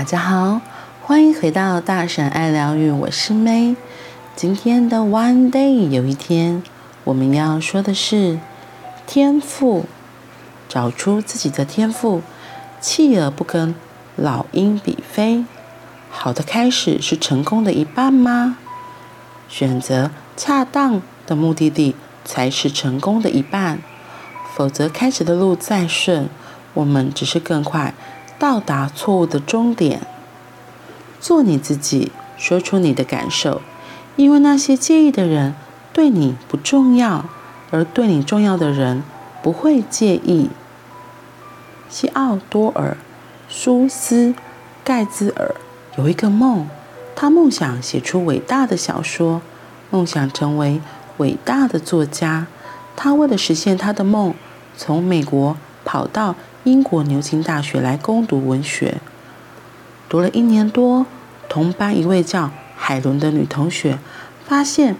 大家好，欢迎回到大婶爱疗愈，我是 May。今天的 One Day 有一天，我们要说的是天赋，找出自己的天赋，锲而不跟老鹰比飞。好的开始是成功的一半吗？选择恰当的目的地才是成功的一半，否则开始的路再顺，我们只是更快。到达错误的终点。做你自己，说出你的感受，因为那些介意的人对你不重要，而对你重要的人不会介意。西奥多尔·苏斯盖兹尔有一个梦，他梦想写出伟大的小说，梦想成为伟大的作家。他为了实现他的梦，从美国跑到。英国牛津大学来攻读文学，读了一年多，同班一位叫海伦的女同学发现，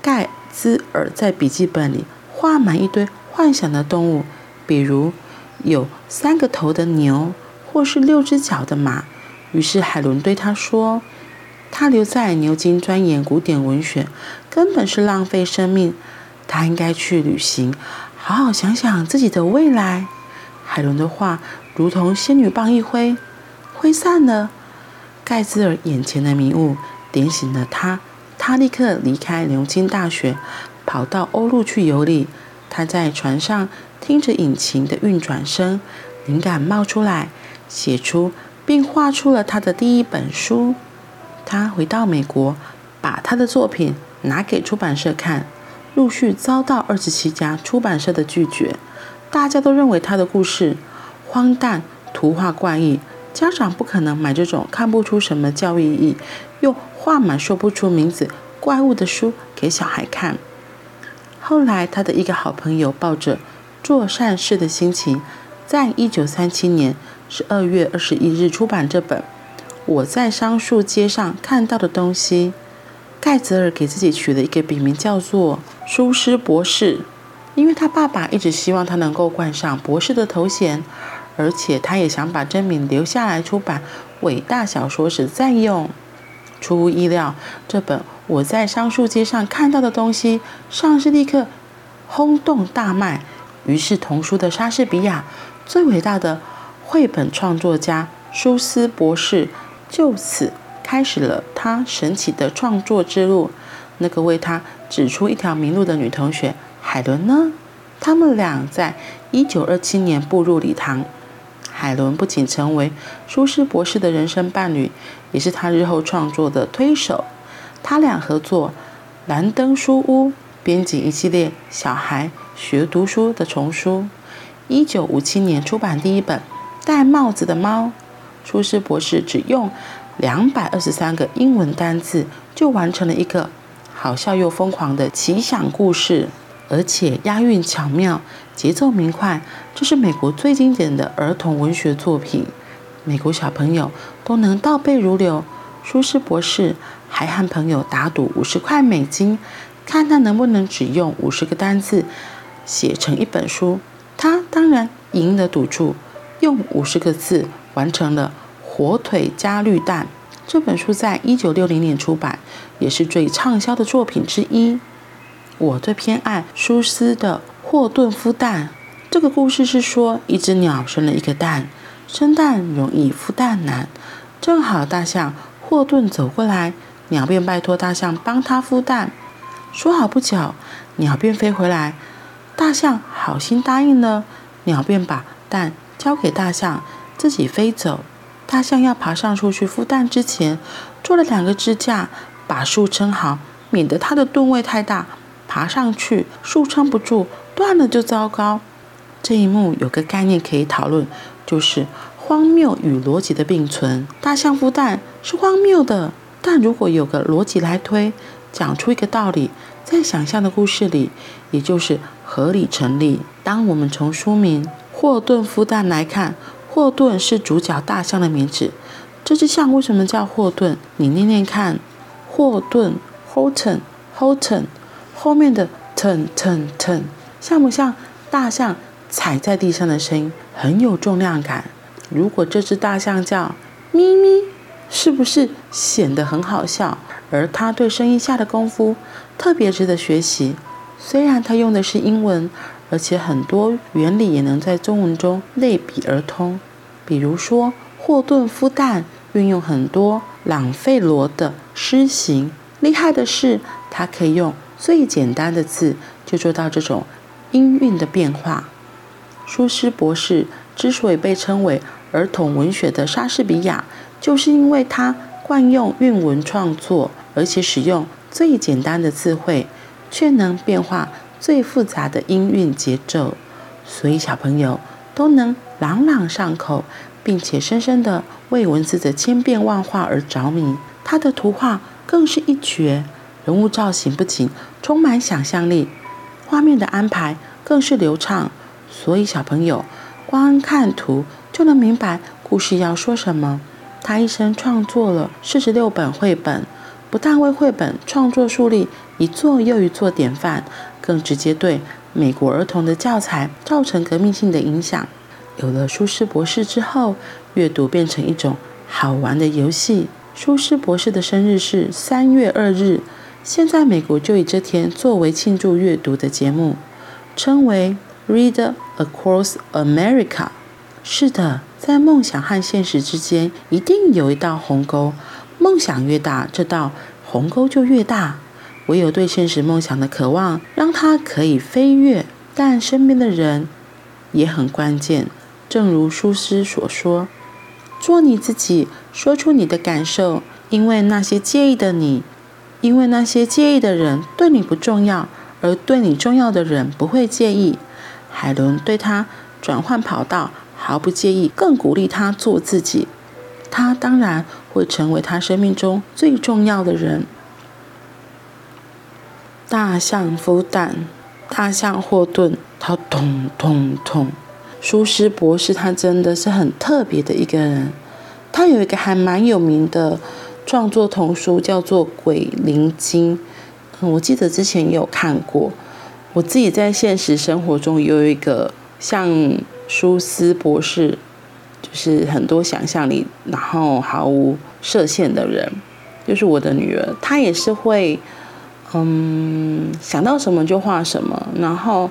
盖兹尔在笔记本里画满一堆幻想的动物，比如有三个头的牛，或是六只脚的马。于是海伦对他说：“他留在牛津钻研古典文学，根本是浪费生命。他应该去旅行。”好好想想自己的未来。海伦的话如同仙女棒一挥，挥散了盖兹尔眼前的迷雾，点醒了他。他立刻离开牛津大学，跑到欧陆去游历。他在船上听着引擎的运转声，灵感冒出来，写出并画出了他的第一本书。他回到美国，把他的作品拿给出版社看。陆续遭到二十七家出版社的拒绝，大家都认为他的故事荒诞、图画怪异，家长不可能买这种看不出什么教育意义、又画满说不出名字怪物的书给小孩看。后来，他的一个好朋友抱着做善事的心情，在一九三七年十二月二十一日出版这本《我在桑树街上看到的东西》。盖泽尔给自己取了一个笔名，叫做苏斯博士，因为他爸爸一直希望他能够冠上博士的头衔，而且他也想把真名留下来出版伟大小说时再用。出乎意料，这本我在桑树街上看到的东西上市立刻轰动大卖，于是童书的莎士比亚，最伟大的绘本创作家苏斯博士就此。开始了他神奇的创作之路。那个为他指出一条明路的女同学海伦呢？他们俩在一九二七年步入礼堂。海伦不仅成为苏斯博士的人生伴侣，也是他日后创作的推手。他俩合作兰登书屋编辑一系列小孩学读书的丛书。一九五七年出版第一本《戴帽子的猫》。苏斯博士只用。两百二十三个英文单字就完成了一个好笑又疯狂的奇想故事，而且押韵巧妙，节奏明快。这是美国最经典的儿童文学作品，美国小朋友都能倒背如流。舒斯博士还和朋友打赌五十块美金，看他能不能只用五十个单字写成一本书。他当然赢了赌注，用五十个字完成了。火腿加绿蛋这本书在一九六零年出版，也是最畅销的作品之一。我最偏爱苏斯的霍顿孵蛋。这个故事是说，一只鸟生了一个蛋，生蛋容易，孵蛋难。正好大象霍顿走过来，鸟便拜托大象帮他孵蛋。说好不巧，鸟便飞回来，大象好心答应了，鸟便把蛋交给大象，自己飞走。大象要爬上树去孵蛋之前，做了两个支架，把树撑好，免得它的吨位太大，爬上去树撑不住，断了就糟糕。这一幕有个概念可以讨论，就是荒谬与逻辑的并存。大象孵蛋是荒谬的，但如果有个逻辑来推，讲出一个道理，在想象的故事里，也就是合理成立。当我们从书名《霍顿孵蛋》来看。霍顿是主角大象的名字，这只象为什么叫霍顿？你念念看，霍顿 （Horton），Horton，后面的 “ten ten ten” 像不像大象踩在地上的声音？很有重量感。如果这只大象叫咪咪，是不是显得很好笑？而它对声音下的功夫特别值得学习。虽然它用的是英文，而且很多原理也能在中文中类比而通。比如说，霍顿孵蛋运用很多朗费罗的诗形，厉害的是，他可以用最简单的字就做到这种音韵的变化。舒斯博士之所以被称为儿童文学的莎士比亚，就是因为他惯用韵文创作，而且使用最简单的词汇，却能变化最复杂的音韵节奏，所以小朋友都能朗朗上口，并且深深地为文字的千变万化而着迷。他的图画更是一绝，人物造型不仅充满想象力，画面的安排更是流畅，所以小朋友光看图就能明白故事要说什么。他一生创作了四十六本绘本，不但为绘本创作树立一座又一座典范，更直接对美国儿童的教材造成革命性的影响。有了舒斯博士之后，阅读变成一种好玩的游戏。舒斯博士的生日是三月二日，现在美国就以这天作为庆祝阅读的节目，称为 Read Across America。是的，在梦想和现实之间，一定有一道鸿沟。梦想越大，这道鸿沟就越大。唯有对现实梦想的渴望，让他可以飞跃。但身边的人也很关键。正如舒斯所说：“做你自己，说出你的感受，因为那些介意的你，因为那些介意的人对你不重要，而对你重要的人不会介意。”海伦对他转换跑道。毫不介意，更鼓励他做自己。他当然会成为他生命中最重要的人。大象孵蛋，大象霍顿，他咚咚咚。舒斯博士他真的是很特别的一个人。他有一个还蛮有名的创作童书，叫做《鬼灵精》。嗯，我记得之前也有看过。我自己在现实生活中也有一个像。舒斯博士就是很多想象力，然后毫无设限的人，就是我的女儿，她也是会，嗯，想到什么就画什么。然后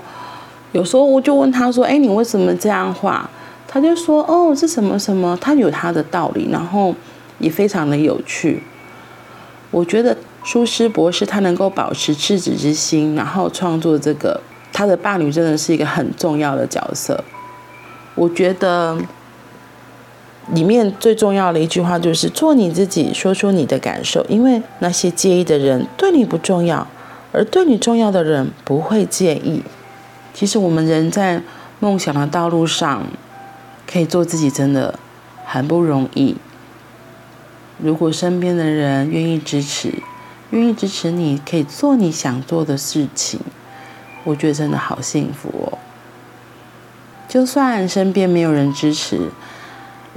有时候我就问他说：“哎，你为什么这样画？”他就说：“哦，这什么什么，他有他的道理，然后也非常的有趣。”我觉得舒斯博士他能够保持赤子之心，然后创作这个，他的伴侣真的是一个很重要的角色。我觉得里面最重要的一句话就是做你自己，说出你的感受，因为那些介意的人对你不重要，而对你重要的人不会介意。其实我们人在梦想的道路上，可以做自己真的很不容易。如果身边的人愿意支持，愿意支持你，可以做你想做的事情，我觉得真的好幸福哦。就算身边没有人支持，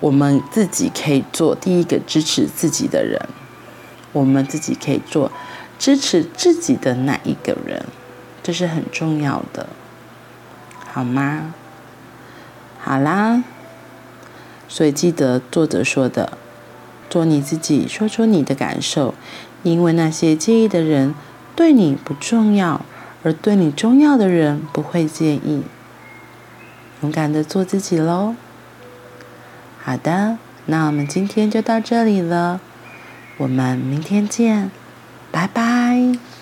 我们自己可以做第一个支持自己的人。我们自己可以做支持自己的那一个人，这是很重要的，好吗？好啦，所以记得作者说的，做你自己，说出你的感受，因为那些介意的人对你不重要，而对你重要的人不会介意。勇敢的做自己喽！好的，那我们今天就到这里了，我们明天见，拜拜。